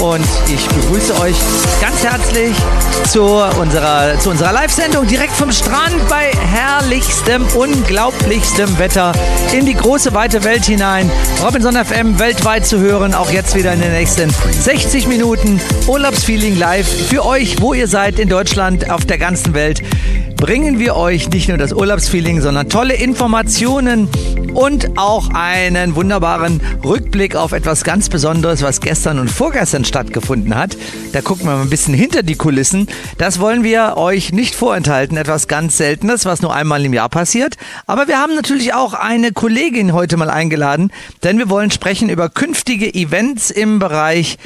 und ich begrüße euch ganz herzlich zu unserer, zu unserer Live-Sendung direkt vom Strand bei herrlichstem, unglaublichstem Wetter in die große weite Welt hinein. Robinson FM weltweit zu hören, auch jetzt wieder in den nächsten 60 Minuten Urlaubsfeeling live für euch, wo ihr seid in Deutschland, auf der ganzen Welt bringen wir euch nicht nur das Urlaubsfeeling, sondern tolle Informationen und auch einen wunderbaren Rückblick auf etwas ganz Besonderes, was gestern und vorgestern stattgefunden hat. Da gucken wir mal ein bisschen hinter die Kulissen. Das wollen wir euch nicht vorenthalten. Etwas ganz Seltenes, was nur einmal im Jahr passiert. Aber wir haben natürlich auch eine Kollegin heute mal eingeladen, denn wir wollen sprechen über künftige Events im Bereich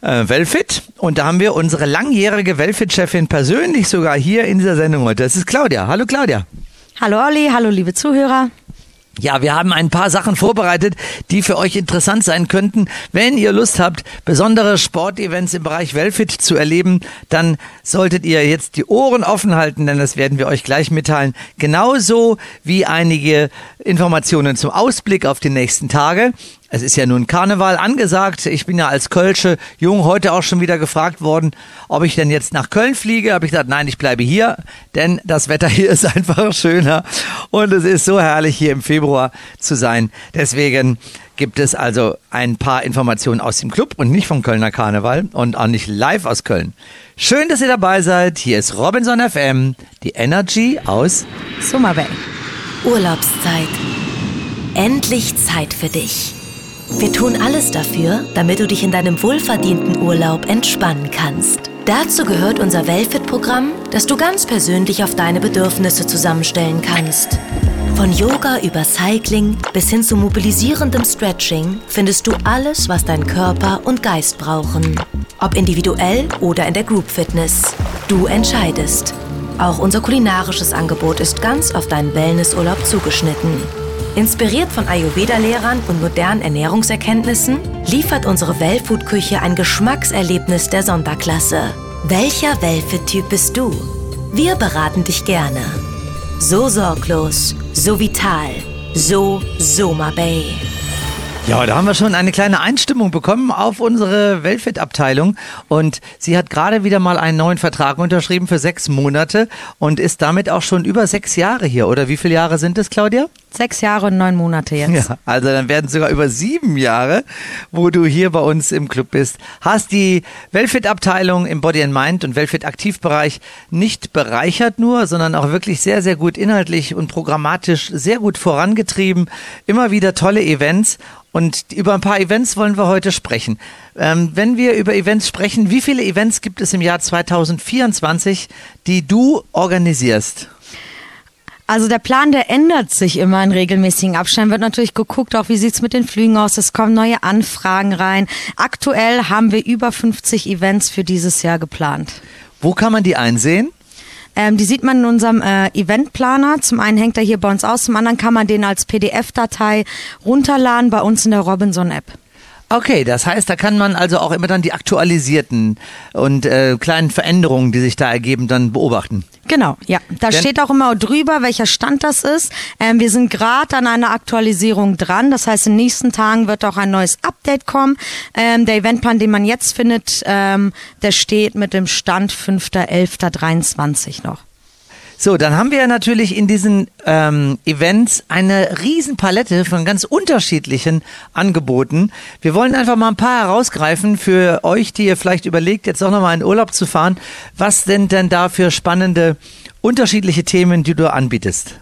äh, Wellfit. Und da haben wir unsere langjährige Wellfit-Chefin persönlich sogar hier in dieser Sendung heute. Das ist Claudia. Hallo Claudia. Hallo Olli, hallo liebe Zuhörer. Ja, wir haben ein paar Sachen vorbereitet, die für euch interessant sein könnten. Wenn ihr Lust habt, besondere Sportevents im Bereich Wellfit zu erleben, dann solltet ihr jetzt die Ohren offen halten, denn das werden wir euch gleich mitteilen. Genauso wie einige Informationen zum Ausblick auf die nächsten Tage. Es ist ja nun Karneval angesagt. Ich bin ja als Kölsche Jung heute auch schon wieder gefragt worden, ob ich denn jetzt nach Köln fliege. Habe ich gesagt, nein, ich bleibe hier, denn das Wetter hier ist einfach schöner und es ist so herrlich hier im Februar zu sein. Deswegen gibt es also ein paar Informationen aus dem Club und nicht vom Kölner Karneval und auch nicht live aus Köln. Schön, dass ihr dabei seid. Hier ist Robinson FM, die Energy aus Summer Bay. Urlaubszeit. Endlich Zeit für dich. Wir tun alles dafür, damit du dich in deinem wohlverdienten Urlaub entspannen kannst. Dazu gehört unser Wellfit-Programm, das du ganz persönlich auf deine Bedürfnisse zusammenstellen kannst. Von Yoga über Cycling bis hin zu mobilisierendem Stretching findest du alles, was dein Körper und Geist brauchen. Ob individuell oder in der Group Fitness. Du entscheidest. Auch unser kulinarisches Angebot ist ganz auf deinen Wellnessurlaub zugeschnitten. Inspiriert von Ayurveda-Lehrern und modernen Ernährungserkenntnissen liefert unsere Wellfood-Küche ein Geschmackserlebnis der Sonderklasse. Welcher Wellfit-Typ bist du? Wir beraten dich gerne. So sorglos, so vital, so Soma Bay. Ja, da haben wir schon eine kleine Einstimmung bekommen auf unsere Wellfit-Abteilung und sie hat gerade wieder mal einen neuen Vertrag unterschrieben für sechs Monate und ist damit auch schon über sechs Jahre hier. Oder wie viele Jahre sind es, Claudia? Sechs Jahre und neun Monate jetzt. Ja, also dann werden sogar über sieben Jahre, wo du hier bei uns im Club bist. Hast die Wellfit-Abteilung im Body and Mind und Wellfit-Aktivbereich nicht bereichert nur, sondern auch wirklich sehr, sehr gut inhaltlich und programmatisch sehr gut vorangetrieben. Immer wieder tolle Events und über ein paar Events wollen wir heute sprechen. Ähm, wenn wir über Events sprechen, wie viele Events gibt es im Jahr 2024, die du organisierst? Also der Plan, der ändert sich immer in regelmäßigen Abständen. Wird natürlich geguckt, auch wie sieht's mit den Flügen aus. Es kommen neue Anfragen rein. Aktuell haben wir über 50 Events für dieses Jahr geplant. Wo kann man die einsehen? Ähm, die sieht man in unserem äh, Eventplaner. Zum einen hängt er hier bei uns aus, zum anderen kann man den als PDF-Datei runterladen bei uns in der Robinson-App. Okay, das heißt, da kann man also auch immer dann die aktualisierten und äh, kleinen Veränderungen, die sich da ergeben, dann beobachten. Genau, ja. Da Denn steht auch immer drüber, welcher Stand das ist. Ähm, wir sind gerade an einer Aktualisierung dran. Das heißt, in den nächsten Tagen wird auch ein neues Update kommen. Ähm, der Eventplan, den man jetzt findet, ähm, der steht mit dem Stand 5.11.23 noch. So, dann haben wir natürlich in diesen ähm, Events eine Riesenpalette von ganz unterschiedlichen Angeboten. Wir wollen einfach mal ein paar herausgreifen für euch, die ihr vielleicht überlegt, jetzt auch nochmal in Urlaub zu fahren. Was sind denn da für spannende, unterschiedliche Themen, die du anbietest?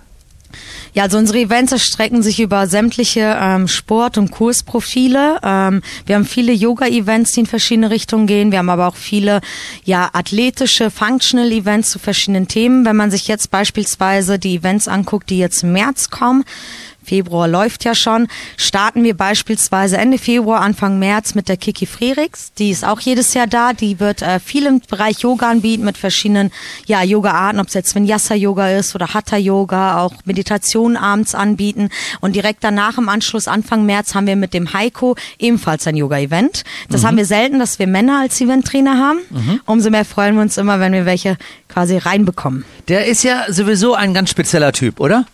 Ja, also unsere Events erstrecken sich über sämtliche ähm, Sport- und Kursprofile. Ähm, wir haben viele Yoga-Events, die in verschiedene Richtungen gehen. Wir haben aber auch viele ja athletische, functional Events zu verschiedenen Themen. Wenn man sich jetzt beispielsweise die Events anguckt, die jetzt im März kommen, Februar läuft ja schon, starten wir beispielsweise Ende Februar, Anfang März mit der Kiki Frerix. Die ist auch jedes Jahr da. Die wird äh, viel im Bereich Yoga anbieten mit verschiedenen ja, Yoga-Arten, ob es jetzt Vinyasa-Yoga ist oder Hatha-Yoga, auch Meditation abends anbieten. Und direkt danach im Anschluss, Anfang März, haben wir mit dem Heiko ebenfalls ein Yoga-Event. Das mhm. haben wir selten, dass wir Männer als Event-Trainer haben. Mhm. Umso mehr freuen wir uns immer, wenn wir welche quasi reinbekommen. Der ist ja sowieso ein ganz spezieller Typ, oder?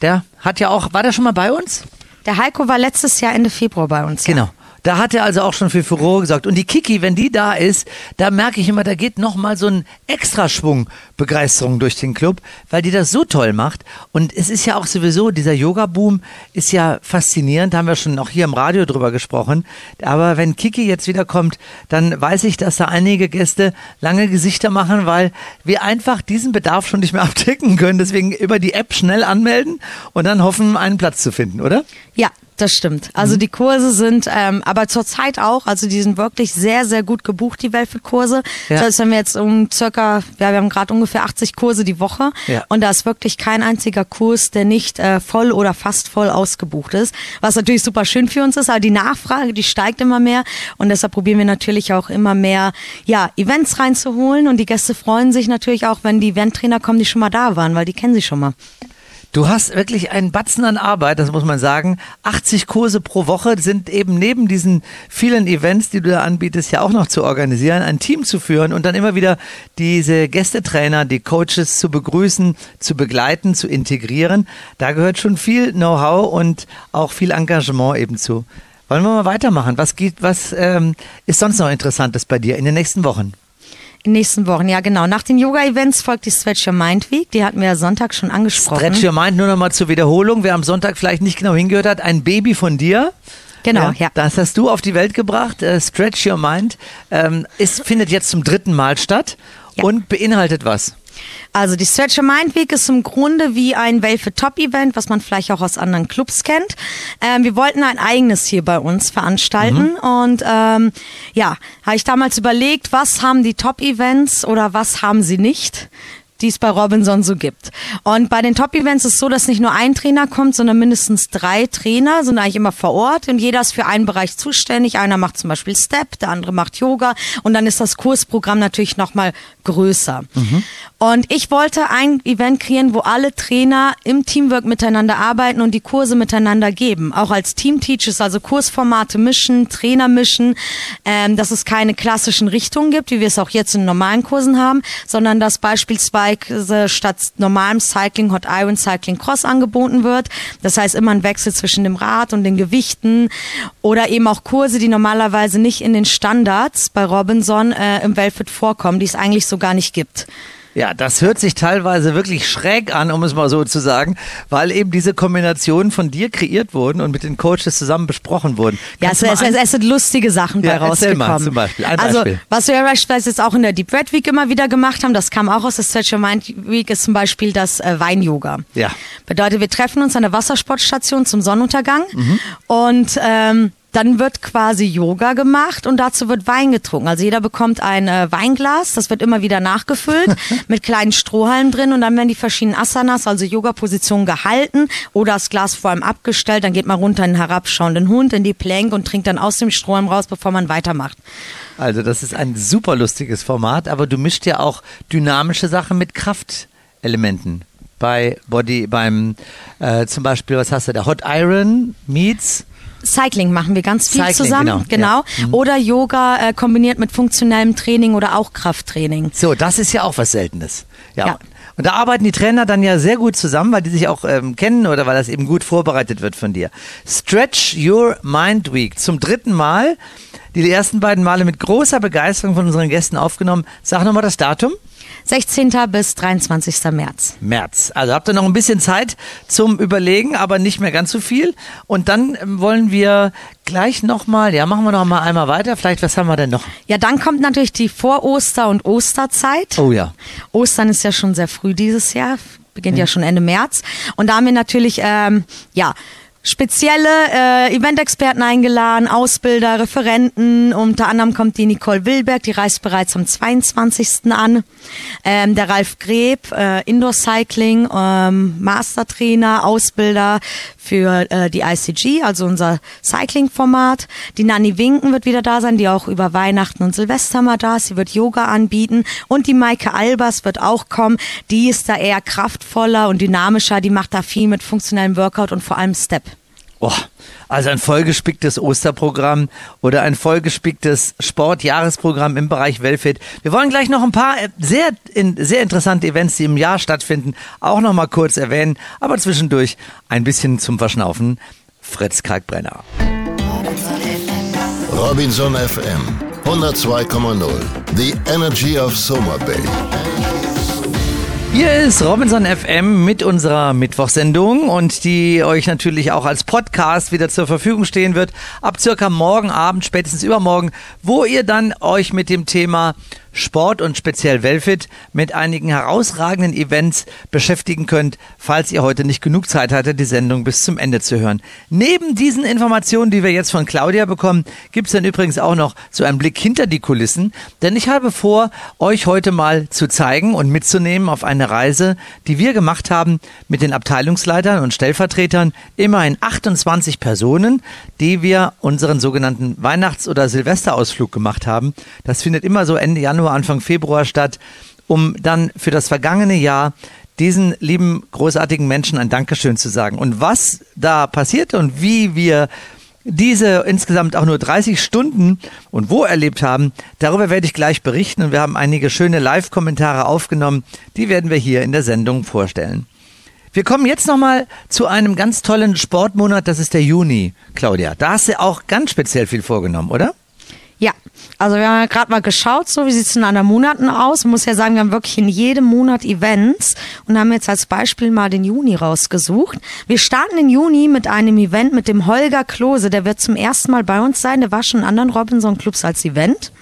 Der hat ja auch, war der schon mal bei uns? Der Heiko war letztes Jahr Ende Februar bei uns. Genau. Ja. Da hat er also auch schon für Furore gesorgt. Und die Kiki, wenn die da ist, da merke ich immer, da geht nochmal so ein Extraschwung Begeisterung durch den Club, weil die das so toll macht. Und es ist ja auch sowieso, dieser Yoga-Boom ist ja faszinierend, da haben wir schon auch hier im Radio drüber gesprochen. Aber wenn Kiki jetzt wiederkommt, dann weiß ich, dass da einige Gäste lange Gesichter machen, weil wir einfach diesen Bedarf schon nicht mehr abdecken können. Deswegen über die App schnell anmelden und dann hoffen, einen Platz zu finden, oder? Ja, das stimmt. Also mhm. die Kurse sind, ähm, aber zurzeit auch, also die sind wirklich sehr, sehr gut gebucht, die Welfit-Kurse. Ja. Das heißt, wenn wir jetzt um circa, ja, wir haben gerade ungefähr 80 Kurse die Woche ja. und da ist wirklich kein einziger Kurs, der nicht äh, voll oder fast voll ausgebucht ist, was natürlich super schön für uns ist, aber die Nachfrage, die steigt immer mehr und deshalb probieren wir natürlich auch immer mehr, ja, Events reinzuholen und die Gäste freuen sich natürlich auch, wenn die Eventtrainer kommen, die schon mal da waren, weil die kennen sie schon mal. Du hast wirklich einen Batzen an Arbeit, das muss man sagen. 80 Kurse pro Woche sind eben neben diesen vielen Events, die du da anbietest, ja auch noch zu organisieren, ein Team zu führen und dann immer wieder diese Gästetrainer, die Coaches zu begrüßen, zu begleiten, zu integrieren. Da gehört schon viel Know-how und auch viel Engagement eben zu. Wollen wir mal weitermachen? Was geht, was ähm, ist sonst noch Interessantes bei dir in den nächsten Wochen? In den nächsten Wochen, ja genau. Nach den Yoga-Events folgt die Stretch Your Mind Week. Die hatten wir ja Sonntag schon angesprochen. Stretch Your Mind, nur nochmal zur Wiederholung. Wer am Sonntag vielleicht nicht genau hingehört hat, ein Baby von dir. Genau, ja. ja. Das hast du auf die Welt gebracht. Äh, Stretch Your Mind ähm, ist, findet jetzt zum dritten Mal statt ja. und beinhaltet was? Also die Stretch Your Mind Week ist im Grunde wie ein Welfe Top Event, was man vielleicht auch aus anderen Clubs kennt. Ähm, wir wollten ein eigenes hier bei uns veranstalten mhm. und ähm, ja, habe ich damals überlegt, was haben die Top Events oder was haben sie nicht? Die es bei Robinson so gibt. Und bei den Top-Events ist es so, dass nicht nur ein Trainer kommt, sondern mindestens drei Trainer sind eigentlich immer vor Ort und jeder ist für einen Bereich zuständig. Einer macht zum Beispiel Step, der andere macht Yoga und dann ist das Kursprogramm natürlich nochmal größer. Mhm. Und ich wollte ein Event kreieren, wo alle Trainer im Teamwork miteinander arbeiten und die Kurse miteinander geben. Auch als Team-Teachers, also Kursformate mischen, Trainer mischen, ähm, dass es keine klassischen Richtungen gibt, wie wir es auch jetzt in normalen Kursen haben, sondern dass beispielsweise beispielsweise statt normalem Cycling Hot Iron Cycling Cross angeboten wird. Das heißt immer ein Wechsel zwischen dem Rad und den Gewichten oder eben auch Kurse, die normalerweise nicht in den Standards bei Robinson äh, im Velvet vorkommen, die es eigentlich so gar nicht gibt. Ja, das hört sich teilweise wirklich schräg an, um es mal so zu sagen, weil eben diese Kombinationen von dir kreiert wurden und mit den Coaches zusammen besprochen wurden. Kannst ja, es, es, es, sind lustige Sachen ja, bei rausgekommen. Mal zum Beispiel. Ein also, Beispiel. was wir beispielsweise jetzt auch in der Deep Red Week immer wieder gemacht haben, das kam auch aus der Stretch Your Mind Week, ist zum Beispiel das äh, Wein-Yoga. Ja. Bedeutet, wir treffen uns an der Wassersportstation zum Sonnenuntergang mhm. und ähm, dann wird quasi Yoga gemacht und dazu wird Wein getrunken. Also jeder bekommt ein äh, Weinglas, das wird immer wieder nachgefüllt mit kleinen Strohhalmen drin und dann werden die verschiedenen Asanas, also Yoga-Positionen gehalten oder das Glas vor allem abgestellt. Dann geht man runter in den herabschauenden Hund, in die Plank und trinkt dann aus dem Strohhalm raus, bevor man weitermacht. Also das ist ein super lustiges Format, aber du mischt ja auch dynamische Sachen mit Kraftelementen bei Body, beim äh, zum Beispiel, was hast du da? Hot Iron meets Cycling machen wir ganz viel Cycling, zusammen, genau. genau. Ja. Mhm. Oder Yoga äh, kombiniert mit funktionellem Training oder auch Krafttraining. So, das ist ja auch was Seltenes. ja. ja. Und da arbeiten die Trainer dann ja sehr gut zusammen, weil die sich auch ähm, kennen oder weil das eben gut vorbereitet wird von dir. Stretch Your Mind Week zum dritten Mal. Die ersten beiden Male mit großer Begeisterung von unseren Gästen aufgenommen. Sag nochmal das Datum. 16. bis 23. März. März. Also habt ihr noch ein bisschen Zeit zum Überlegen, aber nicht mehr ganz so viel. Und dann ähm, wollen wir gleich nochmal, ja, machen wir noch mal einmal weiter. Vielleicht, was haben wir denn noch? Ja, dann kommt natürlich die Vor-Oster- und Osterzeit. Oh ja. Ostern ist ja schon sehr früh dieses Jahr, beginnt ja, ja schon Ende März. Und da haben wir natürlich, ähm, ja, spezielle äh, Eventexperten eingeladen, Ausbilder, Referenten. Unter anderem kommt die Nicole Wilberg, die reist bereits am 22. an. Ähm, der Ralf Greb, äh, Indoor Cycling, ähm, Mastertrainer, Ausbilder für äh, die ICG, also unser Cycling-Format. Die Nanny Winken wird wieder da sein, die auch über Weihnachten und Silvester mal da ist. Sie wird Yoga anbieten. Und die Maike Albers wird auch kommen. Die ist da eher kraftvoller und dynamischer. Die macht da viel mit funktionellem Workout und vor allem Step. Oh, also ein vollgespicktes Osterprogramm oder ein vollgespicktes Sportjahresprogramm im Bereich Wellfit. Wir wollen gleich noch ein paar äh, sehr, sehr interessante Events, die im Jahr stattfinden, auch noch mal kurz erwähnen. Aber zwischendurch ein bisschen zum Verschnaufen. Fritz Kalkbrenner. Robinson FM 102,0. The Energy of Soma Bay. Hier ist Robinson FM mit unserer Mittwochsendung und die euch natürlich auch als Podcast wieder zur Verfügung stehen wird, ab circa morgen Abend, spätestens übermorgen, wo ihr dann euch mit dem Thema Sport und speziell Wellfit mit einigen herausragenden Events beschäftigen könnt, falls ihr heute nicht genug Zeit hattet, die Sendung bis zum Ende zu hören. Neben diesen Informationen, die wir jetzt von Claudia bekommen, gibt es dann übrigens auch noch so einen Blick hinter die Kulissen, denn ich habe vor, euch heute mal zu zeigen und mitzunehmen auf eine Reise, die wir gemacht haben mit den Abteilungsleitern und Stellvertretern, immerhin 28 Personen, die wir unseren sogenannten Weihnachts- oder Silvesterausflug gemacht haben. Das findet immer so Ende Januar Januar, Anfang Februar statt, um dann für das vergangene Jahr diesen lieben, großartigen Menschen ein Dankeschön zu sagen. Und was da passiert und wie wir diese insgesamt auch nur 30 Stunden und wo erlebt haben, darüber werde ich gleich berichten und wir haben einige schöne Live-Kommentare aufgenommen, die werden wir hier in der Sendung vorstellen. Wir kommen jetzt nochmal zu einem ganz tollen Sportmonat, das ist der Juni, Claudia. Da hast du auch ganz speziell viel vorgenommen, oder? Ja, also wir haben ja gerade mal geschaut, so wie sieht es in anderen Monaten aus. Man muss ja sagen, wir haben wirklich in jedem Monat Events und haben jetzt als Beispiel mal den Juni rausgesucht. Wir starten im Juni mit einem Event mit dem Holger Klose. Der wird zum ersten Mal bei uns sein. Der war schon in anderen Robinson-Clubs als Event.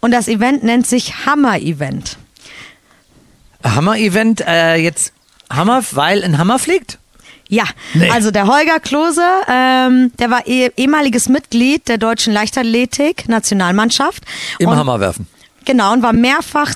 Und das Event nennt sich Hammer-Event. Hammer-Event, äh, jetzt Hammer, weil ein Hammer fliegt? Ja, nee. also der Holger Klose, ähm, der war eh, ehemaliges Mitglied der deutschen Leichtathletik-Nationalmannschaft. Im und, Hammerwerfen. Genau, und war mehrfach,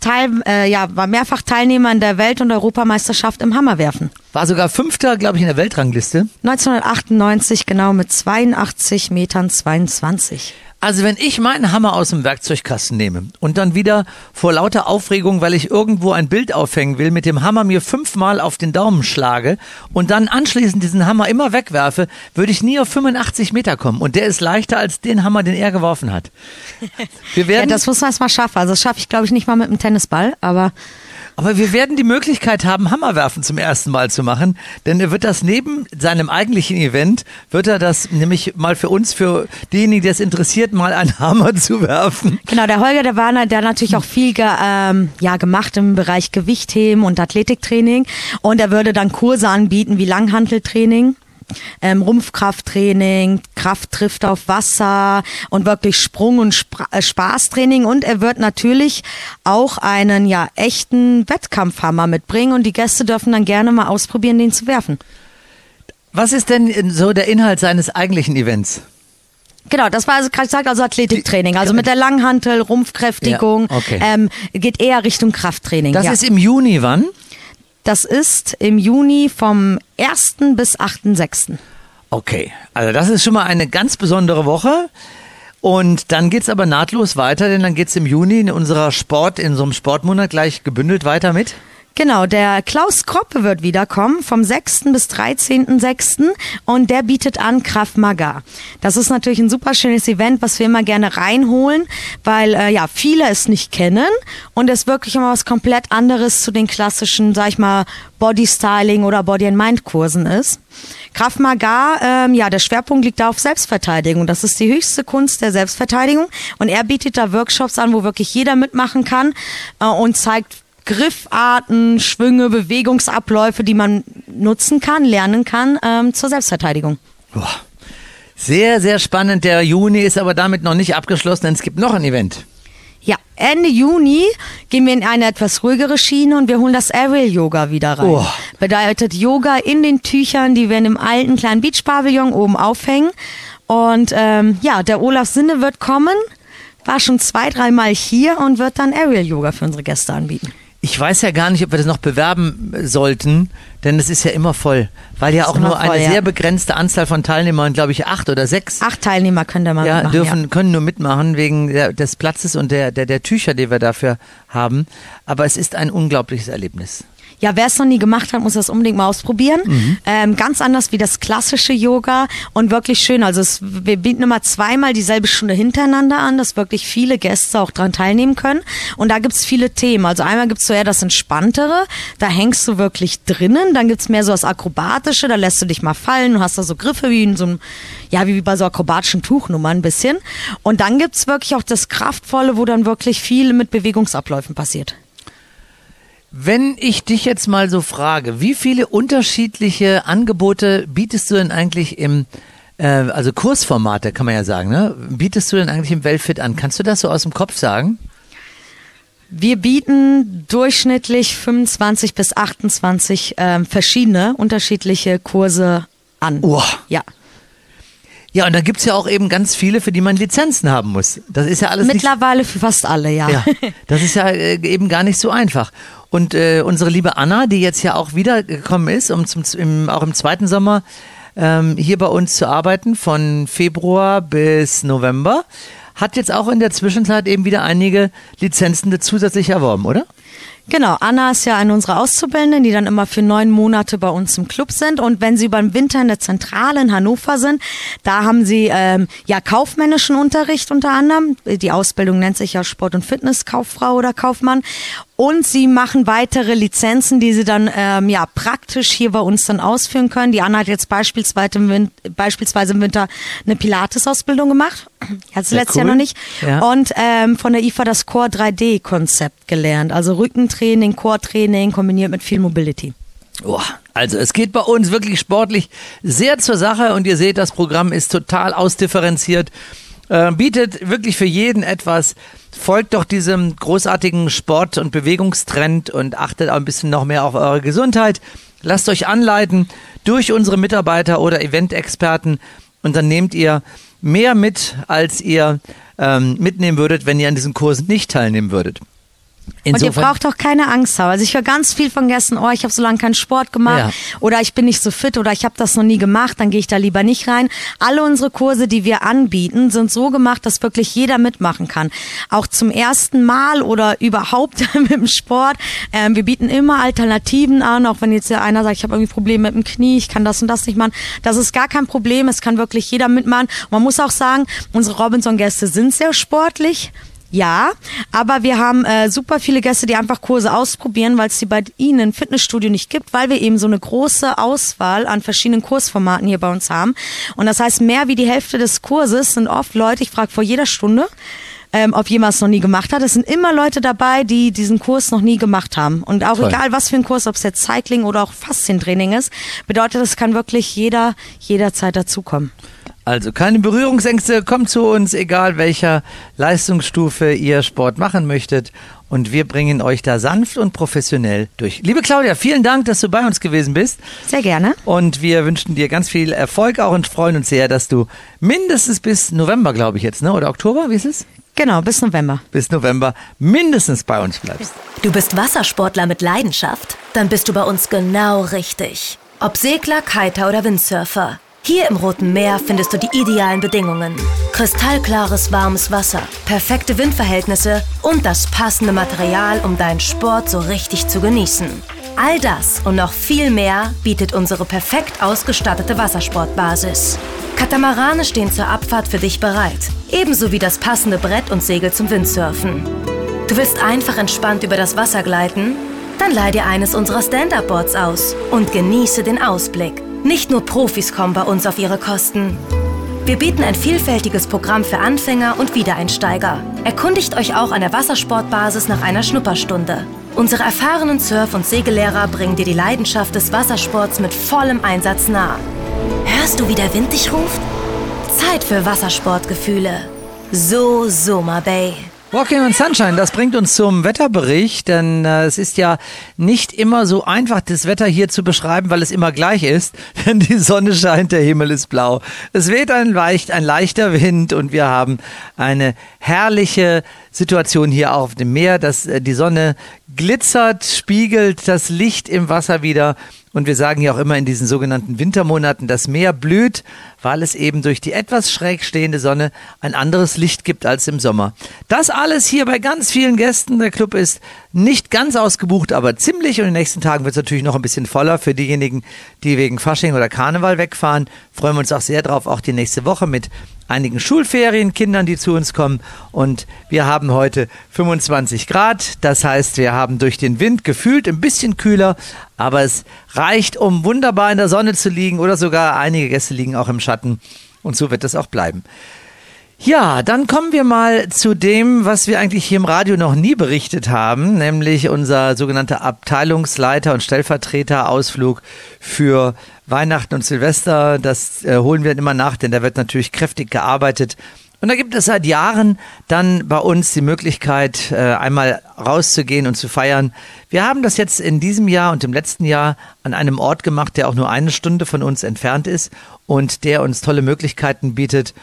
Teil, äh, ja, war mehrfach Teilnehmer in der Welt- und Europameisterschaft im Hammerwerfen. War sogar Fünfter, glaube ich, in der Weltrangliste. 1998, genau, mit 82 Metern 22. Also wenn ich meinen Hammer aus dem Werkzeugkasten nehme und dann wieder vor lauter Aufregung, weil ich irgendwo ein Bild aufhängen will, mit dem Hammer mir fünfmal auf den Daumen schlage und dann anschließend diesen Hammer immer wegwerfe, würde ich nie auf 85 Meter kommen. Und der ist leichter als den Hammer, den er geworfen hat. Wir werden ja, das muss man erst mal schaffen. Also das schaffe ich, glaube ich, nicht mal mit einem Tennisball, aber aber wir werden die Möglichkeit haben, Hammerwerfen zum ersten Mal zu machen, denn er wird das neben seinem eigentlichen Event, wird er das nämlich mal für uns, für diejenigen, die es interessiert, mal einen Hammer zu werfen. Genau, der Holger, der war der natürlich auch viel ge, ähm, ja, gemacht im Bereich Gewichtheben und Athletiktraining und er würde dann Kurse anbieten wie Langhanteltraining ähm, Rumpfkrafttraining, Kraft trifft auf Wasser und wirklich Sprung- und Sp äh, Spaßtraining. Und er wird natürlich auch einen ja echten Wettkampfhammer mitbringen und die Gäste dürfen dann gerne mal ausprobieren, den zu werfen. Was ist denn so der Inhalt seines eigentlichen Events? Genau, das war also gerade gesagt, also Athletiktraining, also mit der Langhantel, Rumpfkräftigung, ja, okay. ähm, geht eher Richtung Krafttraining. Das ja. ist im Juni wann? Das ist im Juni vom 1. bis 8.6. Okay, also das ist schon mal eine ganz besondere Woche. Und dann geht es aber nahtlos weiter, denn dann geht es im Juni in unserer Sport, in so einem Sportmonat gleich gebündelt weiter mit. Genau, der Klaus Kroppe wird wiederkommen vom 6. bis 13.6. und der bietet an Kraft Maga. Das ist natürlich ein super schönes Event, was wir immer gerne reinholen, weil äh, ja viele es nicht kennen und es wirklich immer was komplett anderes zu den klassischen, sag ich mal, Body Styling oder Body and Mind Kursen ist. Kraft Maga, ähm, ja, der Schwerpunkt liegt da auf Selbstverteidigung. Das ist die höchste Kunst der Selbstverteidigung und er bietet da Workshops an, wo wirklich jeder mitmachen kann äh, und zeigt Griffarten, Schwünge, Bewegungsabläufe, die man nutzen kann, lernen kann ähm, zur Selbstverteidigung. Boah. Sehr, sehr spannend. Der Juni ist aber damit noch nicht abgeschlossen, denn es gibt noch ein Event. Ja, Ende Juni gehen wir in eine etwas ruhigere Schiene und wir holen das Aerial Yoga wieder rein. Oh. Bedeutet Yoga in den Tüchern, die wir in dem alten kleinen Beachpavillon oben aufhängen. Und ähm, ja, der Olaf Sinne wird kommen, war schon zwei, dreimal hier und wird dann Aerial Yoga für unsere Gäste anbieten ich weiß ja gar nicht, ob wir das noch bewerben sollten, Denn es ist ja immer voll, weil ja auch nur voll, eine ja. sehr begrenzte Anzahl von Teilnehmern, glaube ich, acht oder sechs, Acht Teilnehmer können da mal ja, mitmachen. dürfen, können nur mitmachen wegen der, des Platzes und der, der, der Tücher, die wir dafür haben. Aber es ist ein unglaubliches Erlebnis. Ja, wer es noch nie gemacht hat, muss das unbedingt mal ausprobieren. Ähm, ganz anders wie das klassische Yoga und wirklich schön. Also es, wir bieten immer zweimal dieselbe Stunde hintereinander an, dass wirklich viele Gäste auch dran teilnehmen können. Und da gibt's viele Themen. Also einmal gibt's so eher das Entspanntere, da hängst du wirklich drinnen. Dann gibt's mehr so das Akrobatische, da lässt du dich mal fallen, du hast da so Griffe wie in so einem, ja, wie bei so akrobatischen Tuchnummern ein bisschen. Und dann gibt's wirklich auch das Kraftvolle, wo dann wirklich viel mit Bewegungsabläufen passiert. Wenn ich dich jetzt mal so frage, wie viele unterschiedliche Angebote bietest du denn eigentlich im, äh, also Kursformate kann man ja sagen, ne? Bietest du denn eigentlich im Wellfit an? Kannst du das so aus dem Kopf sagen? Wir bieten durchschnittlich 25 bis 28 ähm, verschiedene unterschiedliche Kurse an. Uah. Ja. Ja, und da gibt's ja auch eben ganz viele, für die man Lizenzen haben muss. Das ist ja alles nicht Mittlerweile für fast alle, ja. Ja, das ist ja äh, eben gar nicht so einfach. Und äh, unsere liebe Anna, die jetzt ja auch wiedergekommen ist, um zum, im, auch im zweiten Sommer ähm, hier bei uns zu arbeiten, von Februar bis November, hat jetzt auch in der Zwischenzeit eben wieder einige Lizenzen zusätzlich erworben, oder? Genau, Anna ist ja eine unserer Auszubildenden, die dann immer für neun Monate bei uns im Club sind. Und wenn sie über den Winter in der Zentrale in Hannover sind, da haben sie ähm, ja kaufmännischen Unterricht unter anderem. Die Ausbildung nennt sich ja Sport- und Fitnesskauffrau oder Kaufmann. Und sie machen weitere Lizenzen, die sie dann ähm, ja praktisch hier bei uns dann ausführen können. Die Anna hat jetzt beispielsweise im, Win beispielsweise im Winter eine Pilates-Ausbildung gemacht. Hat sie letztes Jahr cool. noch nicht. Ja. Und ähm, von der IFA das Core 3D-Konzept gelernt. Also Rückentraining, Core-Training kombiniert mit viel Mobility. Boah, also es geht bei uns wirklich sportlich sehr zur Sache und ihr seht, das Programm ist total ausdifferenziert, äh, bietet wirklich für jeden etwas. Folgt doch diesem großartigen Sport- und Bewegungstrend und achtet auch ein bisschen noch mehr auf eure Gesundheit. Lasst euch anleiten durch unsere Mitarbeiter oder Eventexperten und dann nehmt ihr mehr mit, als ihr ähm, mitnehmen würdet, wenn ihr an diesen Kursen nicht teilnehmen würdet. Und ihr braucht auch keine Angst haben. Also ich höre ganz viel von Gästen, oh, ich habe so lange keinen Sport gemacht Ja. oder ich bin nicht so fit oder ich habe das noch nie gemacht, dann gehe ich da lieber nicht rein. Alle unsere Kurse, die wir anbieten, sind so gemacht, dass wirklich jeder mitmachen kann. Auch zum ersten Mal oder überhaupt mit dem Sport. Ähm, wir bieten immer Alternativen an, auch wenn jetzt einer sagt, ich habe irgendwie Probleme mit dem Knie, ich kann das und das nicht machen. Das ist gar kein Problem, es kann wirklich jeder mitmachen. Man muss auch sagen, unsere Robinson-Gäste sind sehr sportlich. Ja, aber wir haben äh, super viele Gäste, die einfach Kurse ausprobieren, weil es die bei Ihnen im Fitnessstudio nicht gibt, weil wir eben so eine große Auswahl an verschiedenen Kursformaten hier bei uns haben. Und das heißt, mehr wie die Hälfte des Kurses sind oft Leute, ich frage vor jeder Stunde, ähm, ob jemand es noch nie gemacht hat. Es sind immer Leute dabei, die diesen Kurs noch nie gemacht haben. Und auch Toll. egal, was für ein Kurs, ob es jetzt Cycling oder auch Faszientraining ist, bedeutet, es kann wirklich jeder jederzeit dazukommen. Also keine Berührungsängste, kommt zu uns, egal welcher Leistungsstufe ihr Sport machen möchtet. Und wir bringen euch da sanft und professionell durch. Liebe Claudia, vielen Dank, dass du bei uns gewesen bist. Sehr gerne. Und wir wünschen dir ganz viel Erfolg auch und freuen uns sehr, dass du mindestens bis November, glaube ich jetzt, ne? Oder Oktober, wie ist es? Genau, bis November. Bis November mindestens bei uns bleibst. Du bist Wassersportler mit Leidenschaft? Dann bist du bei uns genau richtig. Ob Segler, Kiter oder Windsurfer. Hier im Roten Meer findest du die idealen Bedingungen. Kristallklares, warmes Wasser, perfekte Windverhältnisse und das passende Material, um deinen Sport so richtig zu genießen. All das und noch viel mehr bietet unsere perfekt ausgestattete Wassersportbasis. Katamarane stehen zur Abfahrt für dich bereit, ebenso wie das passende Brett und Segel zum Windsurfen. Du willst einfach entspannt über das Wasser gleiten? Dann leih dir eines unserer Stand-Up-Boards aus und genieße den Ausblick. Nicht nur Profis kommen bei uns auf ihre Kosten. Wir bieten ein vielfältiges Programm für Anfänger und Wiedereinsteiger. Erkundigt euch auch an der Wassersportbasis nach einer Schnupperstunde. Unsere erfahrenen Surf- und Segellehrer bringen dir die Leidenschaft des Wassersports mit vollem Einsatz nah. Hörst du, wie der Wind dich ruft? Zeit für Wassersportgefühle. So Soma Bay. Walking on Sunshine, das bringt uns zum Wetterbericht, denn äh, es ist ja nicht immer so einfach, das Wetter hier zu beschreiben, weil es immer gleich ist, denn die Sonne scheint, der Himmel ist blau. Es weht ein, leicht, ein leichter Wind und wir haben eine herrliche Situation hier auf dem Meer, dass äh, die Sonne glitzert, spiegelt das Licht im Wasser wieder Und wir sagen ja auch immer in diesen sogenannten Wintermonaten, das Meer blüht, weil es eben durch die etwas schräg stehende Sonne ein anderes Licht gibt als im Sommer. Das alles hier bei ganz vielen Gästen. Der Club ist nicht ganz ausgebucht, aber ziemlich. Und in den nächsten Tagen wird es natürlich noch ein bisschen voller für diejenigen, die wegen Fasching oder Karneval wegfahren. Freuen wir uns auch sehr drauf, auch die nächste Woche mit einigen Schulferienkindern, die zu uns kommen. Und wir haben heute 25 Grad. Das heißt, wir haben durch den Wind gefühlt ein bisschen kühler, aber es reicht, um wunderbar in der Sonne zu liegen oder sogar einige Gäste liegen auch im Schatten. Und so wird es auch bleiben. Ja, dann kommen wir mal zu dem, was wir eigentlich hier im Radio noch nie berichtet haben, nämlich unser sogenannter Abteilungsleiter und Stellvertreter-Ausflug für Weihnachten und Silvester. Das äh, holen wir immer nach, denn da wird natürlich kräftig gearbeitet. Und da gibt es seit Jahren dann bei uns die Möglichkeit, äh, einmal rauszugehen und zu feiern. Wir haben das jetzt in diesem Jahr und im letzten Jahr an einem Ort gemacht, der auch nur eine Stunde von uns entfernt ist und der uns tolle Möglichkeiten bietet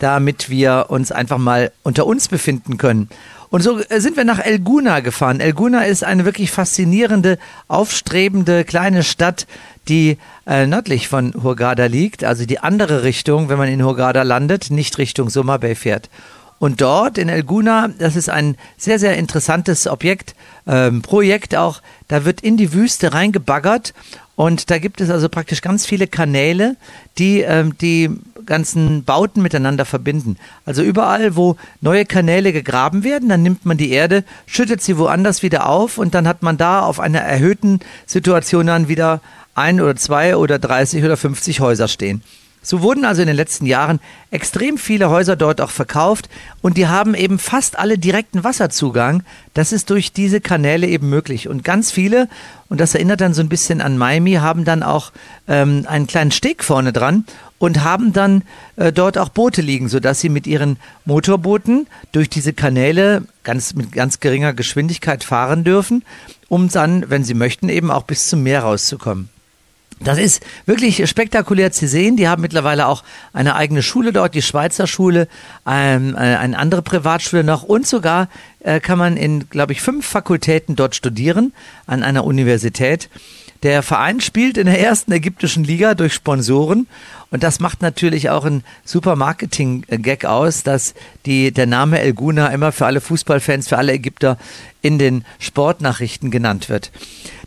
damit wir uns einfach mal unter uns befinden können. Und so äh, sind wir nach Elguna gefahren. Elguna ist eine wirklich faszinierende, aufstrebende kleine Stadt, die äh, nördlich von Hurghada liegt, also die andere Richtung, wenn man in Hurghada landet, nicht Richtung Summer Bay fährt. Und dort in Elguna, das ist ein sehr, sehr interessantes Objekt, ähm, Projekt auch, da wird in die Wüste reingebaggert und da gibt es also praktisch ganz viele Kanäle, die ähm, die ganzen Bauten miteinander verbinden. Also überall, wo neue Kanäle gegraben werden, dann nimmt man die Erde, schüttet sie woanders wieder auf und dann hat man da auf einer erhöhten Situation dann wieder ein oder zwei oder 30 oder 50 Häuser stehen. So wurden also in den letzten Jahren extrem viele Häuser dort auch verkauft und die haben eben fast alle direkten Wasserzugang. Das ist durch diese Kanäle eben möglich. Und ganz viele, und das erinnert dann so ein bisschen an Miami, haben dann auch ähm, einen kleinen Steg vorne dran und haben dann äh, dort auch Boote liegen, sodass sie mit ihren Motorbooten durch diese Kanäle ganz, mit ganz geringer Geschwindigkeit fahren dürfen, um dann, wenn sie möchten, eben auch bis zum Meer rauszukommen. Das ist wirklich spektakulär zu sehen. Die haben mittlerweile auch eine eigene Schule dort, die Schweizer Schule, ähm, äh, eine andere Privatschule noch und sogar äh, kann man in, glaube ich, fünf Fakultäten dort studieren an einer Universität. Der Verein spielt in der ersten ägyptischen Liga durch Sponsoren und das macht natürlich auch ein super Marketing-Gag aus, dass die, der Name El Guna immer für alle Fußballfans, für alle Ägypter in den Sportnachrichten genannt wird.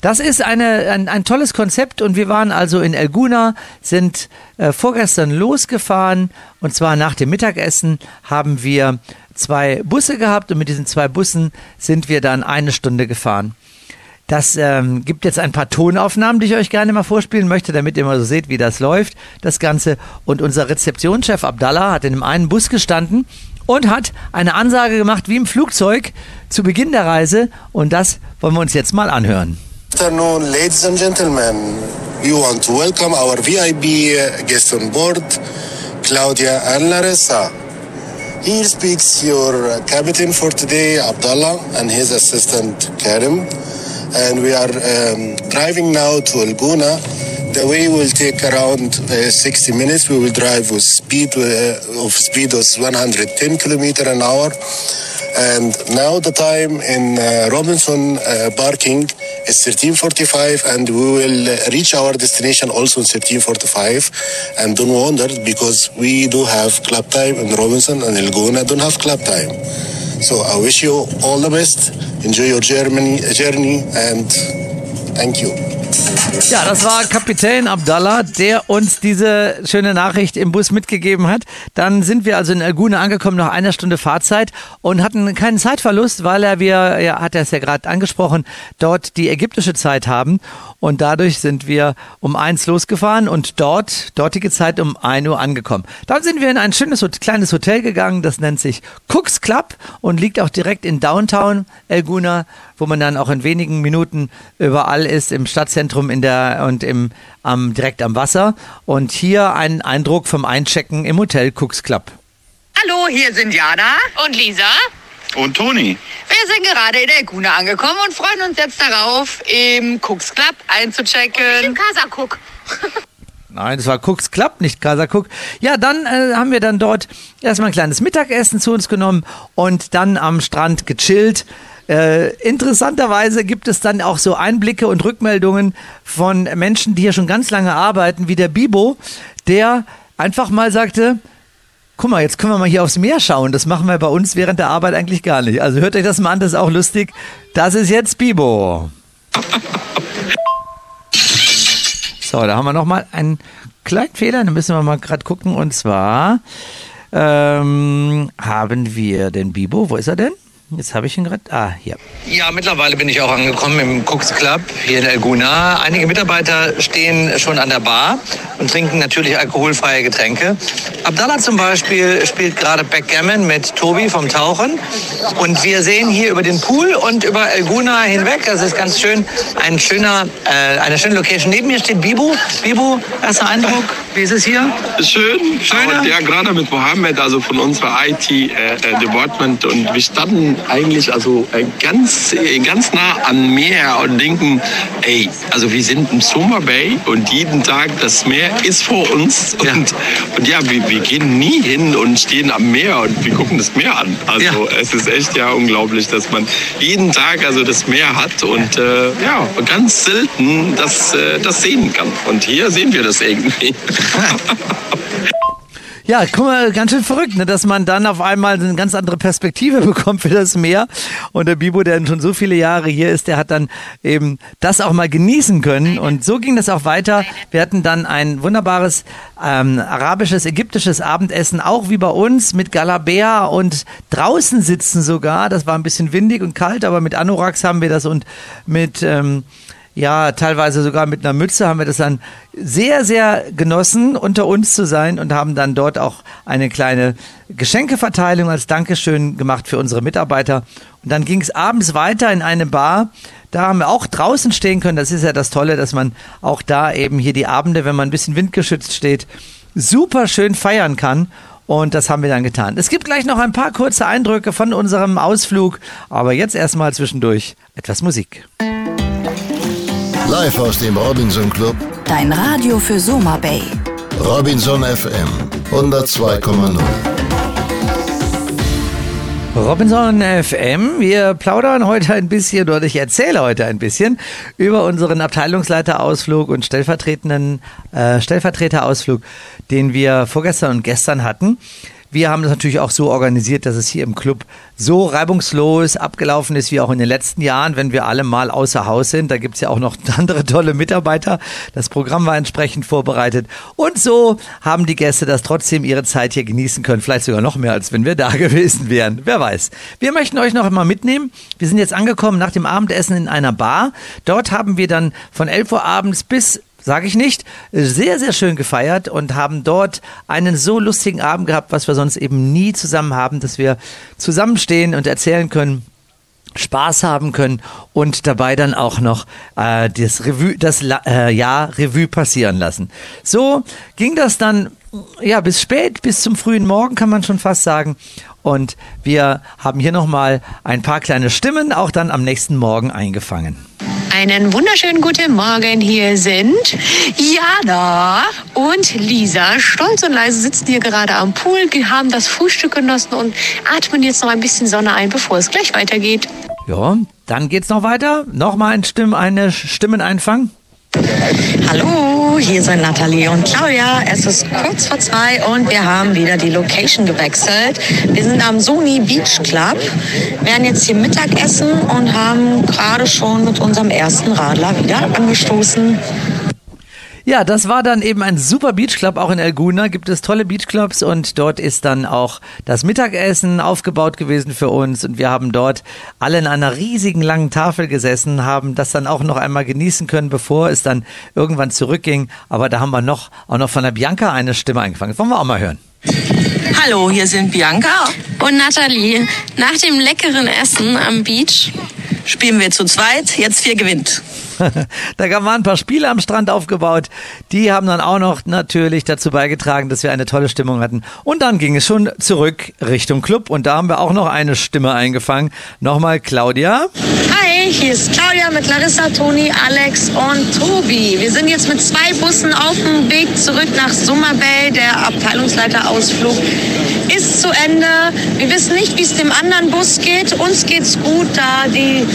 Das ist eine, ein, ein tolles Konzept und wir waren also in El Guna, sind äh, vorgestern losgefahren und zwar nach dem Mittagessen haben wir zwei Busse gehabt und mit diesen zwei Bussen sind wir dann eine Stunde gefahren. Das ähm, gibt jetzt ein paar Tonaufnahmen, die ich euch gerne mal vorspielen möchte, damit ihr mal so seht, wie das läuft, das Ganze. Und unser Rezeptionschef Abdallah hat in einem einen Bus gestanden und hat eine Ansage gemacht wie im Flugzeug zu Beginn der Reise. Und das wollen wir uns jetzt mal anhören. Good afternoon, ladies and gentlemen. We want to welcome our VIP guests on board, Claudia and Larissa. Here speaks your captain for today, Abdallah, and his assistant, Karim. And we are um, driving now to Alguna. The way will take around uh, 60 minutes. We will drive with speed uh, of speed of 110 kilometer an hour. And now the time in uh, Robinson uh, parking is 13:45, and we will uh, reach our destination also in 13:45. And don't wonder because we do have club time in Robinson and Elgona don't have club time. So I wish you all the best. Enjoy your Germany, journey and thank you. Ja, das war Kapitän Abdallah, der uns diese schöne Nachricht im Bus mitgegeben hat. Dann sind wir also in Alguna angekommen nach einer Stunde Fahrzeit und hatten keinen Zeitverlust, weil er, wir, ja, hat er es ja gerade angesprochen, dort die ägyptische Zeit haben. Und dadurch sind wir um eins losgefahren und dort, dortige Zeit um ein Uhr angekommen. Dann sind wir in ein schönes kleines Hotel gegangen, das nennt sich Cooks Club und liegt auch direkt in Downtown Elguna, wo man dann auch in wenigen Minuten überall ist, im Stadtzentrum in der und im am, direkt am Wasser. Und hier ein Eindruck vom Einchecken im Hotel Cooks Club. Hallo, hier sind Jana Und Lisa? Und Toni. Wir sind gerade in Elguna angekommen und freuen uns jetzt darauf, im Cooks Club einzuchecken. Im Kasakuk. Nein, das war Cooks Club, nicht Casa Cook. Ja, dann äh, haben wir dann dort erstmal ein kleines Mittagessen zu uns genommen und dann am Strand gechillt. Äh, interessanterweise gibt es dann auch so Einblicke und Rückmeldungen von Menschen, die hier schon ganz lange arbeiten, wie der Bibo, der einfach mal sagte, guck mal, jetzt können wir mal hier aufs Meer schauen. Das machen wir bei uns während der Arbeit eigentlich gar nicht. Also hört euch das mal an, das ist auch lustig. Das ist jetzt Bibo. So, da haben wir nochmal einen kleinen Fehler. Da müssen wir mal gerade gucken. Und zwar ähm, haben wir den Bibo. Wo ist er denn? Jetzt habe ich ihn gerade. Ah, hier. Ja, mittlerweile bin ich auch angekommen im Cooks Club hier in Elguna. Einige Mitarbeiter stehen schon an der Bar und trinken natürlich alkoholfreie Getränke. Abdallah zum Beispiel spielt gerade Backgammon mit Tobi vom Tauchen. Und wir sehen hier über den Pool und über Elguna hinweg, das ist ganz schön, ein schöner, äh, eine schöne Location. Neben mir steht Bibu. Bibu, erster Eindruck, wie ist es hier? Schön. Schöner? Und ja, gerade mit Mohammed, also von unserer IT-Department. und wir standen eigentlich also äh, ganz, äh, ganz nah am Meer und denken, ey, also wir sind im Summer Bay und jeden Tag das Meer ist vor uns. Und ja, und ja wir, wir gehen nie hin und stehen am Meer und wir gucken das Meer an. Also Ja. es ist echt ja unglaublich, dass man jeden Tag also das Meer hat und äh, ja, ganz selten das, äh, das sehen kann. Und hier sehen wir das irgendwie. Ja, guck mal, ganz schön verrückt, ne? dass man dann auf einmal eine ganz andere Perspektive bekommt für das Meer. Und der Bibo, der schon so viele Jahre hier ist, der hat dann eben das auch mal genießen können. Und so ging das auch weiter. Wir hatten dann ein wunderbares ähm, arabisches, ägyptisches Abendessen, auch wie bei uns, mit Galabea und draußen sitzen sogar. Das war ein bisschen windig und kalt, aber mit Anoraks haben wir das und mit... Ähm, ja, teilweise sogar mit einer Mütze haben wir das dann sehr, sehr genossen, unter uns zu sein und haben dann dort auch eine kleine Geschenkeverteilung als Dankeschön gemacht für unsere Mitarbeiter. Und dann ging es abends weiter in eine Bar. Da haben wir auch draußen stehen können. Das ist ja das Tolle, dass man auch da eben hier die Abende, wenn man ein bisschen windgeschützt steht, super schön feiern kann. Und das haben wir dann getan. Es gibt gleich noch ein paar kurze Eindrücke von unserem Ausflug, aber jetzt erstmal zwischendurch etwas Musik. Live aus dem Robinson Club, Dein Radio für Soma Bay. Robinson FM 102,0. Robinson FM, wir plaudern heute ein bisschen oder ich erzähle heute ein bisschen über unseren Abteilungsleiterausflug und stellvertretenden äh, Stellvertreterausflug, den wir vorgestern und gestern hatten. Wir haben das natürlich auch so organisiert, dass es hier im Club so reibungslos abgelaufen ist wie auch in den letzten Jahren, wenn wir alle mal außer Haus sind. Da gibt's ja auch noch andere tolle Mitarbeiter. Das Programm war entsprechend vorbereitet. Und so haben die Gäste das trotzdem ihre Zeit hier genießen können. Vielleicht sogar noch mehr, als wenn wir da gewesen wären. Wer weiß. Wir möchten euch noch einmal mitnehmen. Wir sind jetzt angekommen nach dem Abendessen in einer Bar. Dort haben wir dann von 11 Uhr abends bis Sage ich nicht. Sehr, sehr schön gefeiert und haben dort einen so lustigen Abend gehabt, was wir sonst eben nie zusammen haben, dass wir zusammenstehen und erzählen können, Spaß haben können und dabei dann auch noch äh, das, Revue, das äh, Jahr Revue passieren lassen. So ging das dann ja bis spät, bis zum frühen Morgen kann man schon fast sagen. Und wir haben hier nochmal ein paar kleine Stimmen auch dann am nächsten Morgen eingefangen. Einen wunderschönen guten Morgen. Hier sind Jana und Lisa. Stolz und leise sitzen hier gerade am Pool, haben das Frühstück genossen und atmen jetzt noch ein bisschen Sonne ein, bevor es gleich weitergeht. Ja, dann geht's noch weiter. Nochmal ein Stimm, eine Stimmeneinfang. Hallo, hier sind Nathalie und Claudia. Es ist kurz vor zwei und wir haben wieder die Location gewechselt. Wir sind am Sony Beach Club, werden jetzt hier Mittagessen und haben gerade schon mit unserem ersten Radler wieder angestoßen. Ja, das war dann eben ein super Beachclub. Auch in Elguna gibt es tolle Beachclubs und dort ist dann auch das Mittagessen aufgebaut gewesen für uns und wir haben dort alle in einer riesigen langen Tafel gesessen, haben das dann auch noch einmal genießen können, bevor es dann irgendwann zurückging. Aber da haben wir noch auch noch von der Bianca eine Stimme eingefangen. Das wollen wir auch mal hören. Hallo, hier sind Bianca und Nathalie. Nach dem leckeren Essen am Beach spielen wir zu zweit. Jetzt vier gewinnt. da waren ein paar Spiele am Strand aufgebaut. Die haben dann auch noch natürlich dazu beigetragen, dass wir eine tolle Stimmung hatten. Und dann ging es schon zurück Richtung Club. Und da haben wir auch noch eine Stimme eingefangen. Nochmal Claudia. Hi, hier ist Claudia mit Larissa, Toni, Alex und Tobi. Wir sind jetzt mit zwei Bussen auf dem Weg zurück nach Summer Bay. Der Abteilungsleiterausflug ist zu Ende. Wir wissen nicht, wie es dem anderen Bus geht. Uns geht's gut, da die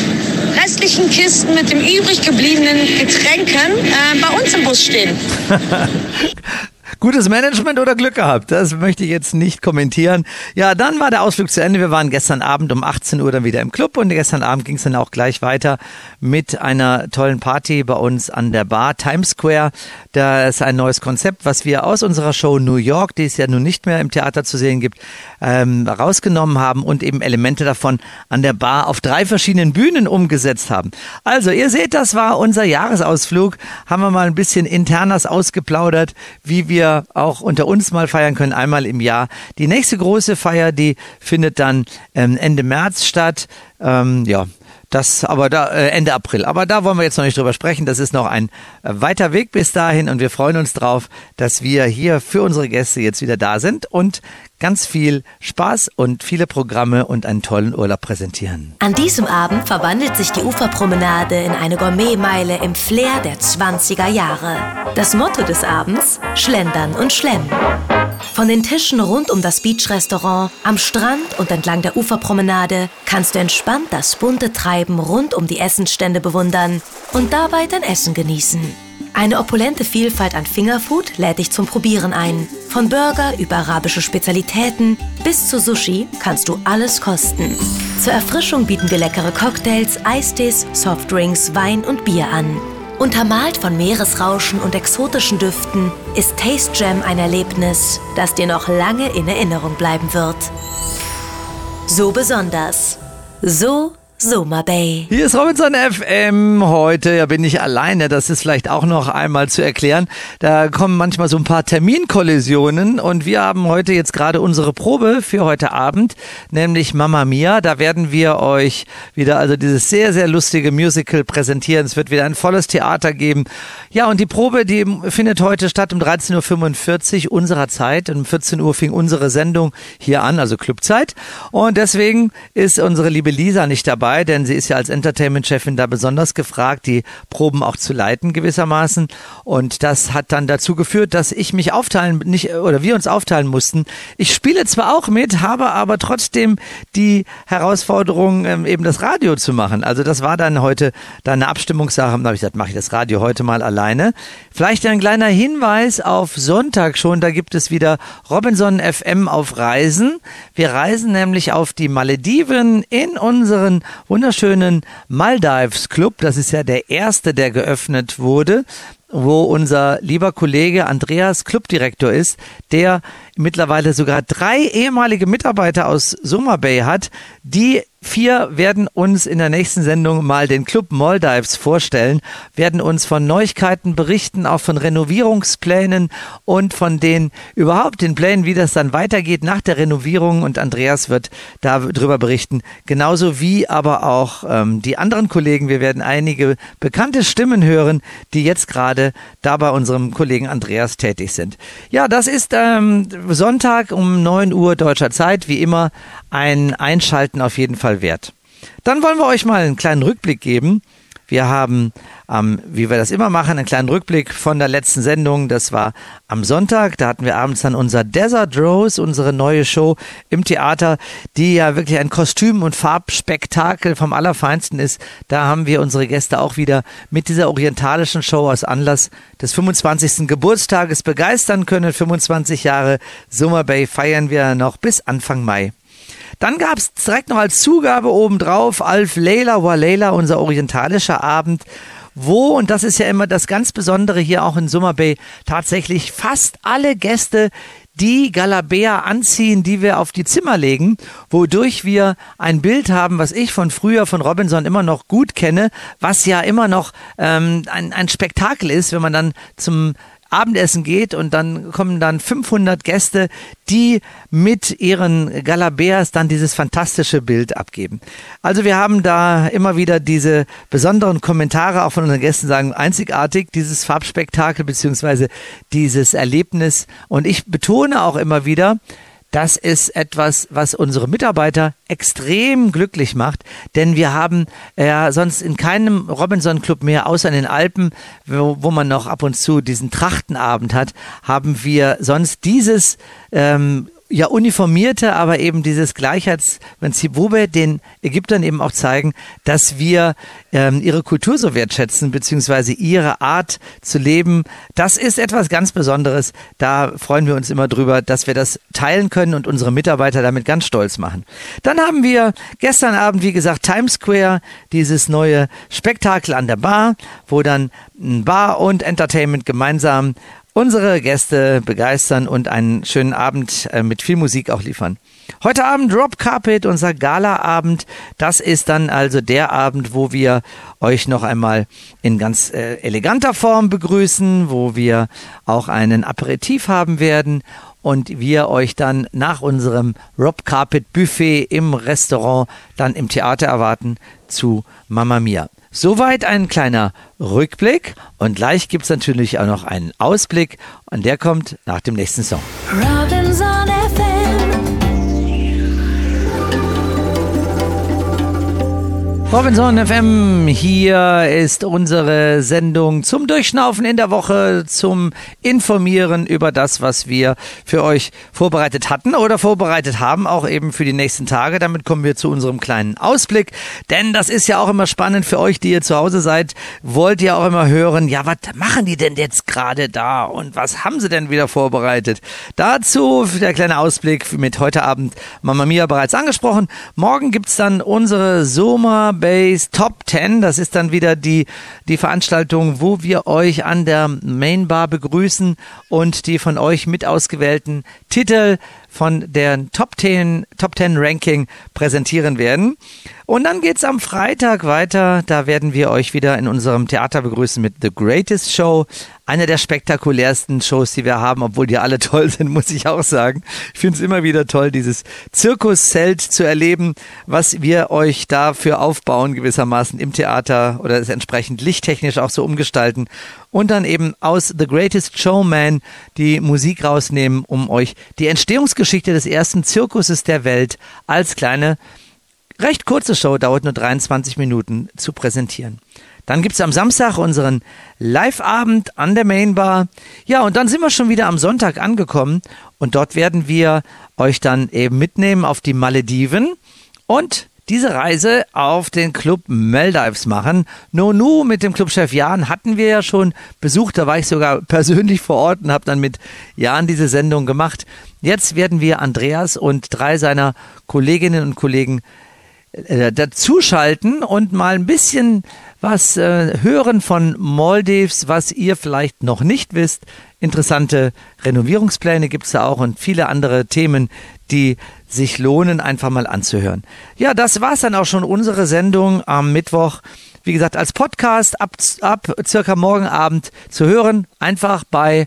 restlichen Kisten mit dem übrig gebliebenen Getränken äh, bei uns im Bus stehen. Gutes Management oder Glück gehabt? Das möchte ich jetzt nicht kommentieren. Ja, dann war der Ausflug zu Ende. Wir waren gestern Abend um 18 Uhr dann wieder im Club und gestern Abend ging es dann auch gleich weiter mit einer tollen Party bei uns an der Bar Times Square. Da ist ein neues Konzept, was wir aus unserer Show New York, die es ja nun nicht mehr im Theater zu sehen gibt, ähm, rausgenommen haben und eben Elemente davon an der Bar auf drei verschiedenen Bühnen umgesetzt haben. Also, ihr seht, das war unser Jahresausflug. Haben wir mal ein bisschen internas ausgeplaudert, wie wir auch unter uns mal feiern können, einmal im Jahr. Die nächste große Feier, die findet dann ähm, Ende März statt. Ähm, ja, das aber da äh, Ende April. Aber da wollen wir jetzt noch nicht drüber sprechen. Das ist noch ein äh, weiter Weg bis dahin und wir freuen uns drauf, dass wir hier für unsere Gäste jetzt wieder da sind und ganz viel Spaß und viele Programme und einen tollen Urlaub präsentieren. An diesem Abend verwandelt sich die Uferpromenade in eine Gourmetmeile im Flair der 20er Jahre. Das Motto des Abends: Schlendern und Schlemmen. Von den Tischen rund um das Beach-Restaurant, am Strand und entlang der Uferpromenade kannst du entspannt das bunte Treiben rund um die Essensstände bewundern und dabei dein Essen genießen. Eine opulente Vielfalt an Fingerfood lädt dich zum Probieren ein. Von Burger über arabische Spezialitäten bis zu Sushi kannst du alles kosten. Zur Erfrischung bieten wir leckere Cocktails, Eistees, Softdrinks, Wein und Bier an. Untermalt von Meeresrauschen und exotischen Düften ist Taste Jam ein Erlebnis, das dir noch lange in Erinnerung bleiben wird. So besonders. So Soma Bay. Hier ist Robinson FM. Heute ja, bin ich alleine. Das ist vielleicht auch noch einmal zu erklären. Da kommen manchmal so ein paar Terminkollisionen und wir haben heute jetzt gerade unsere Probe für heute Abend, nämlich Mamma Mia. Da werden wir euch wieder also dieses sehr, sehr lustige Musical präsentieren. Es wird wieder ein volles Theater geben. Ja, und die Probe, die findet heute statt um 13.45 Uhr unserer Zeit. Um 14 Uhr fing unsere Sendung hier an, also Clubzeit. Und deswegen ist unsere liebe Lisa nicht dabei dabei, denn sie ist ja als Entertainment-Chefin da besonders gefragt, die Proben auch zu leiten gewissermaßen. Und das hat dann dazu geführt, dass ich mich aufteilen, nicht, oder wir uns aufteilen mussten. Ich spiele zwar auch mit, habe aber trotzdem die Herausforderung, ähm, eben das Radio zu machen. Also das war dann heute dann eine Abstimmungssache. Da habe ich gesagt, mache ich das Radio heute mal alleine. Vielleicht ein kleiner Hinweis auf Sonntag schon, da gibt es wieder Robinson FM auf Reisen. Wir reisen nämlich auf die Malediven in unseren wunderschönen Maldives Club. Das ist ja der erste, der geöffnet wurde wo unser lieber Kollege Andreas Clubdirektor ist, der mittlerweile sogar drei ehemalige Mitarbeiter aus Summer Bay hat, die Vier werden uns in der nächsten Sendung mal den Club Maldives vorstellen, werden uns von Neuigkeiten berichten, auch von Renovierungsplänen und von den überhaupt den Plänen, wie das dann weitergeht nach der Renovierung. Und Andreas wird darüber berichten, genauso wie aber auch ähm, die anderen Kollegen. Wir werden einige bekannte Stimmen hören, die jetzt gerade da bei unserem Kollegen Andreas tätig sind. Ja, das ist ähm, Sonntag um 9 Uhr deutscher Zeit, wie immer ein Einschalten auf jeden Fall wert. Dann wollen wir euch mal einen kleinen Rückblick geben. Wir haben, ähm, wie wir das immer machen, einen kleinen Rückblick von der letzten Sendung. Das war am Sonntag. Da hatten wir abends dann unser Desert Rose, unsere neue Show im Theater, die ja wirklich ein Kostüm- und Farbspektakel vom Allerfeinsten ist. Da haben wir unsere Gäste auch wieder mit dieser orientalischen Show aus Anlass des 25. Geburtstages begeistern können. 25 Jahre Summer Bay feiern wir noch bis Anfang Mai. Dann gab es direkt noch als Zugabe obendrauf Alf Leila Walela, unser orientalischer Abend. Wo, und das ist ja immer das ganz Besondere hier auch in Summer Bay, tatsächlich fast alle Gäste die Galabea anziehen, die wir auf die Zimmer legen, wodurch wir ein Bild haben, was ich von früher von Robinson immer noch gut kenne, was ja immer noch ähm, ein, ein Spektakel ist, wenn man dann zum Abendessen geht und dann kommen dann 500 Gäste, die mit ihren Galabeas dann dieses fantastische Bild abgeben. Also wir haben da immer wieder diese besonderen Kommentare auch von unseren Gästen sagen, einzigartig dieses Farbspektakel beziehungsweise dieses Erlebnis. Und ich betone auch immer wieder, das ist etwas, was unsere Mitarbeiter extrem glücklich macht, denn wir haben ja sonst in keinem Robinson Club mehr, außer in den Alpen, wo, wo man noch ab und zu diesen Trachtenabend hat, haben wir sonst dieses ähm, ja uniformierte, aber eben dieses Gleichheitsprinzip, wo wir den Ägyptern eben auch zeigen, dass wir ähm, ihre Kultur so wertschätzen, beziehungsweise ihre Art zu leben. Das ist etwas ganz Besonderes. Da freuen wir uns immer drüber, dass wir das teilen können und unsere Mitarbeiter damit ganz stolz machen. Dann haben wir gestern Abend, wie gesagt, Times Square, dieses neue Spektakel an der Bar, wo dann Bar und Entertainment gemeinsam unsere Gäste begeistern und einen schönen Abend äh, mit viel Musik auch liefern. Heute Abend Drop Carpet, unser Gala-Abend. Das ist dann also der Abend, wo wir euch noch einmal in ganz äh, eleganter Form begrüßen, wo wir auch einen Aperitif haben werden und wir euch dann nach unserem Rob Carpet Buffet im Restaurant dann im Theater erwarten zu Mamma Mia. Soweit ein kleiner Rückblick. Und gleich gibt es natürlich auch noch einen Ausblick. Und der kommt nach dem nächsten Song. Robinson Robinson FM, hier ist unsere Sendung zum Durchschnaufen in der Woche, zum Informieren über das, was wir für euch vorbereitet hatten oder vorbereitet haben, auch eben für die nächsten Tage. Damit kommen wir zu unserem kleinen Ausblick, denn das ist ja auch immer spannend für euch, die ihr zu Hause seid. Wollt ihr auch immer hören, ja, was machen die denn jetzt gerade da und was haben sie denn wieder vorbereitet? Dazu der kleine Ausblick mit heute Abend Mama Mia bereits angesprochen. Morgen gibt's dann unsere Soma Base Top 10. Das ist dann wieder die, die Veranstaltung, wo wir euch an der Main Bar begrüßen und die von euch mit ausgewählten Titel von der Top 10, Top 10 Ranking präsentieren werden. Und dann geht's am Freitag weiter. Da werden wir euch wieder in unserem Theater begrüßen mit The Greatest Show. Eine der spektakulärsten Shows, die wir haben, obwohl die alle toll sind, muss ich auch sagen. Ich finde es immer wieder toll, dieses Zirkuszelt zu erleben, was wir euch dafür aufbauen, gewissermaßen im Theater oder es entsprechend lichttechnisch auch so umgestalten und dann eben aus The Greatest Showman die Musik rausnehmen, um euch die Entstehungsgeschichte des ersten Zirkuses der Welt als kleine recht kurze Show, dauert nur 23 Minuten, zu präsentieren. Dann gibt es am Samstag unseren Live-Abend an der Mainbar. Ja, und dann sind wir schon wieder am Sonntag angekommen und dort werden wir euch dann eben mitnehmen auf die Malediven und diese Reise auf den Club Maldives machen. Nonu mit dem Clubchef Jan hatten wir ja schon besucht, da war ich sogar persönlich vor Ort und habe dann mit Jan diese Sendung gemacht. Jetzt werden wir Andreas und drei seiner Kolleginnen und Kollegen äh, dazuschalten und mal ein bisschen was äh, hören von Maldives, was ihr vielleicht noch nicht wisst. Interessante Renovierungspläne gibt es da auch und viele andere Themen, die sich lohnen, einfach mal anzuhören. Ja, das war's dann auch schon unsere Sendung am Mittwoch. Wie gesagt, als Podcast ab, ab circa morgen Abend zu hören. Einfach bei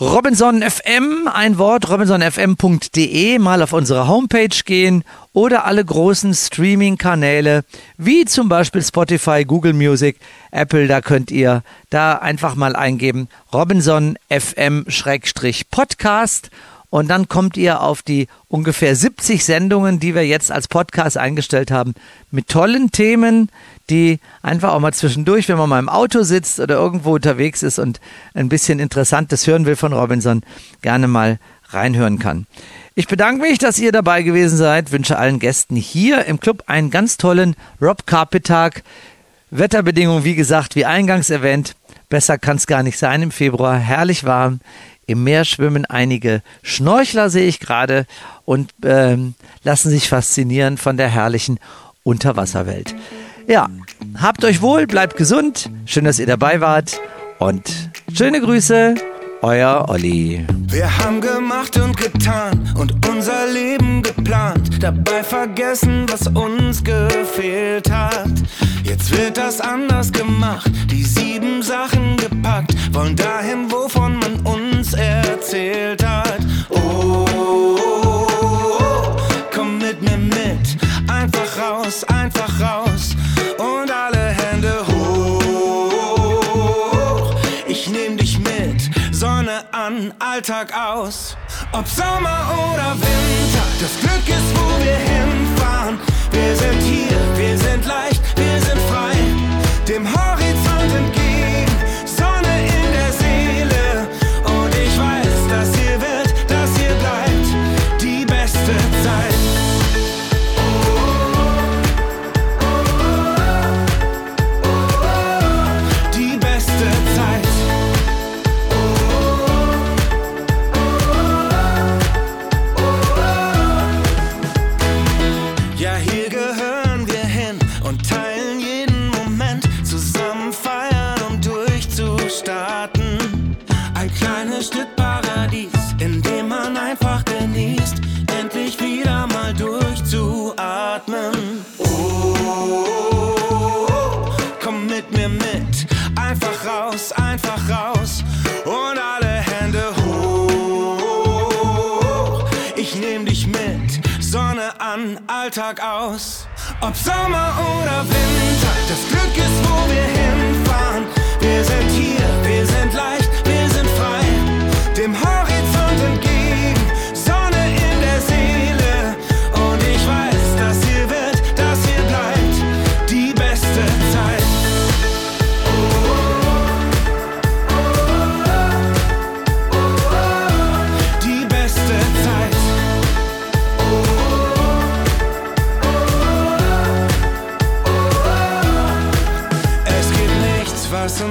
Robinson FM, ein Wort, robinsonfm.de, mal auf unsere Homepage gehen oder alle großen Streaming-Kanäle, wie zum Beispiel Spotify, Google Music, Apple, da könnt ihr da einfach mal eingeben, Robinson FM-Podcast und dann kommt ihr auf die ungefähr 70 Sendungen, die wir jetzt als Podcast eingestellt haben, mit tollen Themen, die einfach auch mal zwischendurch, wenn man mal im Auto sitzt oder irgendwo unterwegs ist und ein bisschen Interessantes hören will von Robinson, gerne mal reinhören kann. Ich bedanke mich, dass ihr dabei gewesen seid, wünsche allen Gästen hier im Club einen ganz tollen Rob Carpet Tag. Wetterbedingungen, wie gesagt, wie eingangs erwähnt, besser kann es gar nicht sein im Februar, herrlich warm. Im Meer schwimmen einige Schnorchler, sehe ich gerade, und ähm, lassen sich faszinieren von der herrlichen Unterwasserwelt. Ja, habt euch wohl, bleibt gesund. Schön, dass ihr dabei wart. Und schöne Grüße, euer Olli. Wir haben gemacht und getan und unser Leben geplant. Dabei vergessen, was uns gefehlt hat. Jetzt wird das anders gemacht, die sieben Sachen gepackt, wollen dahin, wovon erzählt hat. Oh, komm mit mir mit, einfach raus, einfach raus und alle Hände hoch. Ich nehm dich mit, Sonne an, Alltag aus. Ob Sommer oder Winter, das Glück ist, wo wir hinfahren. Wir sind hier, wir sind leicht, wir sind frei. Dem Haus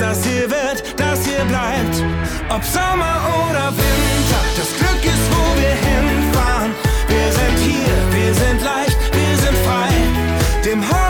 das hier wird, das hier bleibt. Ob Sommer oder Winter, das Glück ist, wo wir hinfahren. Wir sind hier, wir sind leicht, wir sind frei. Dem Haus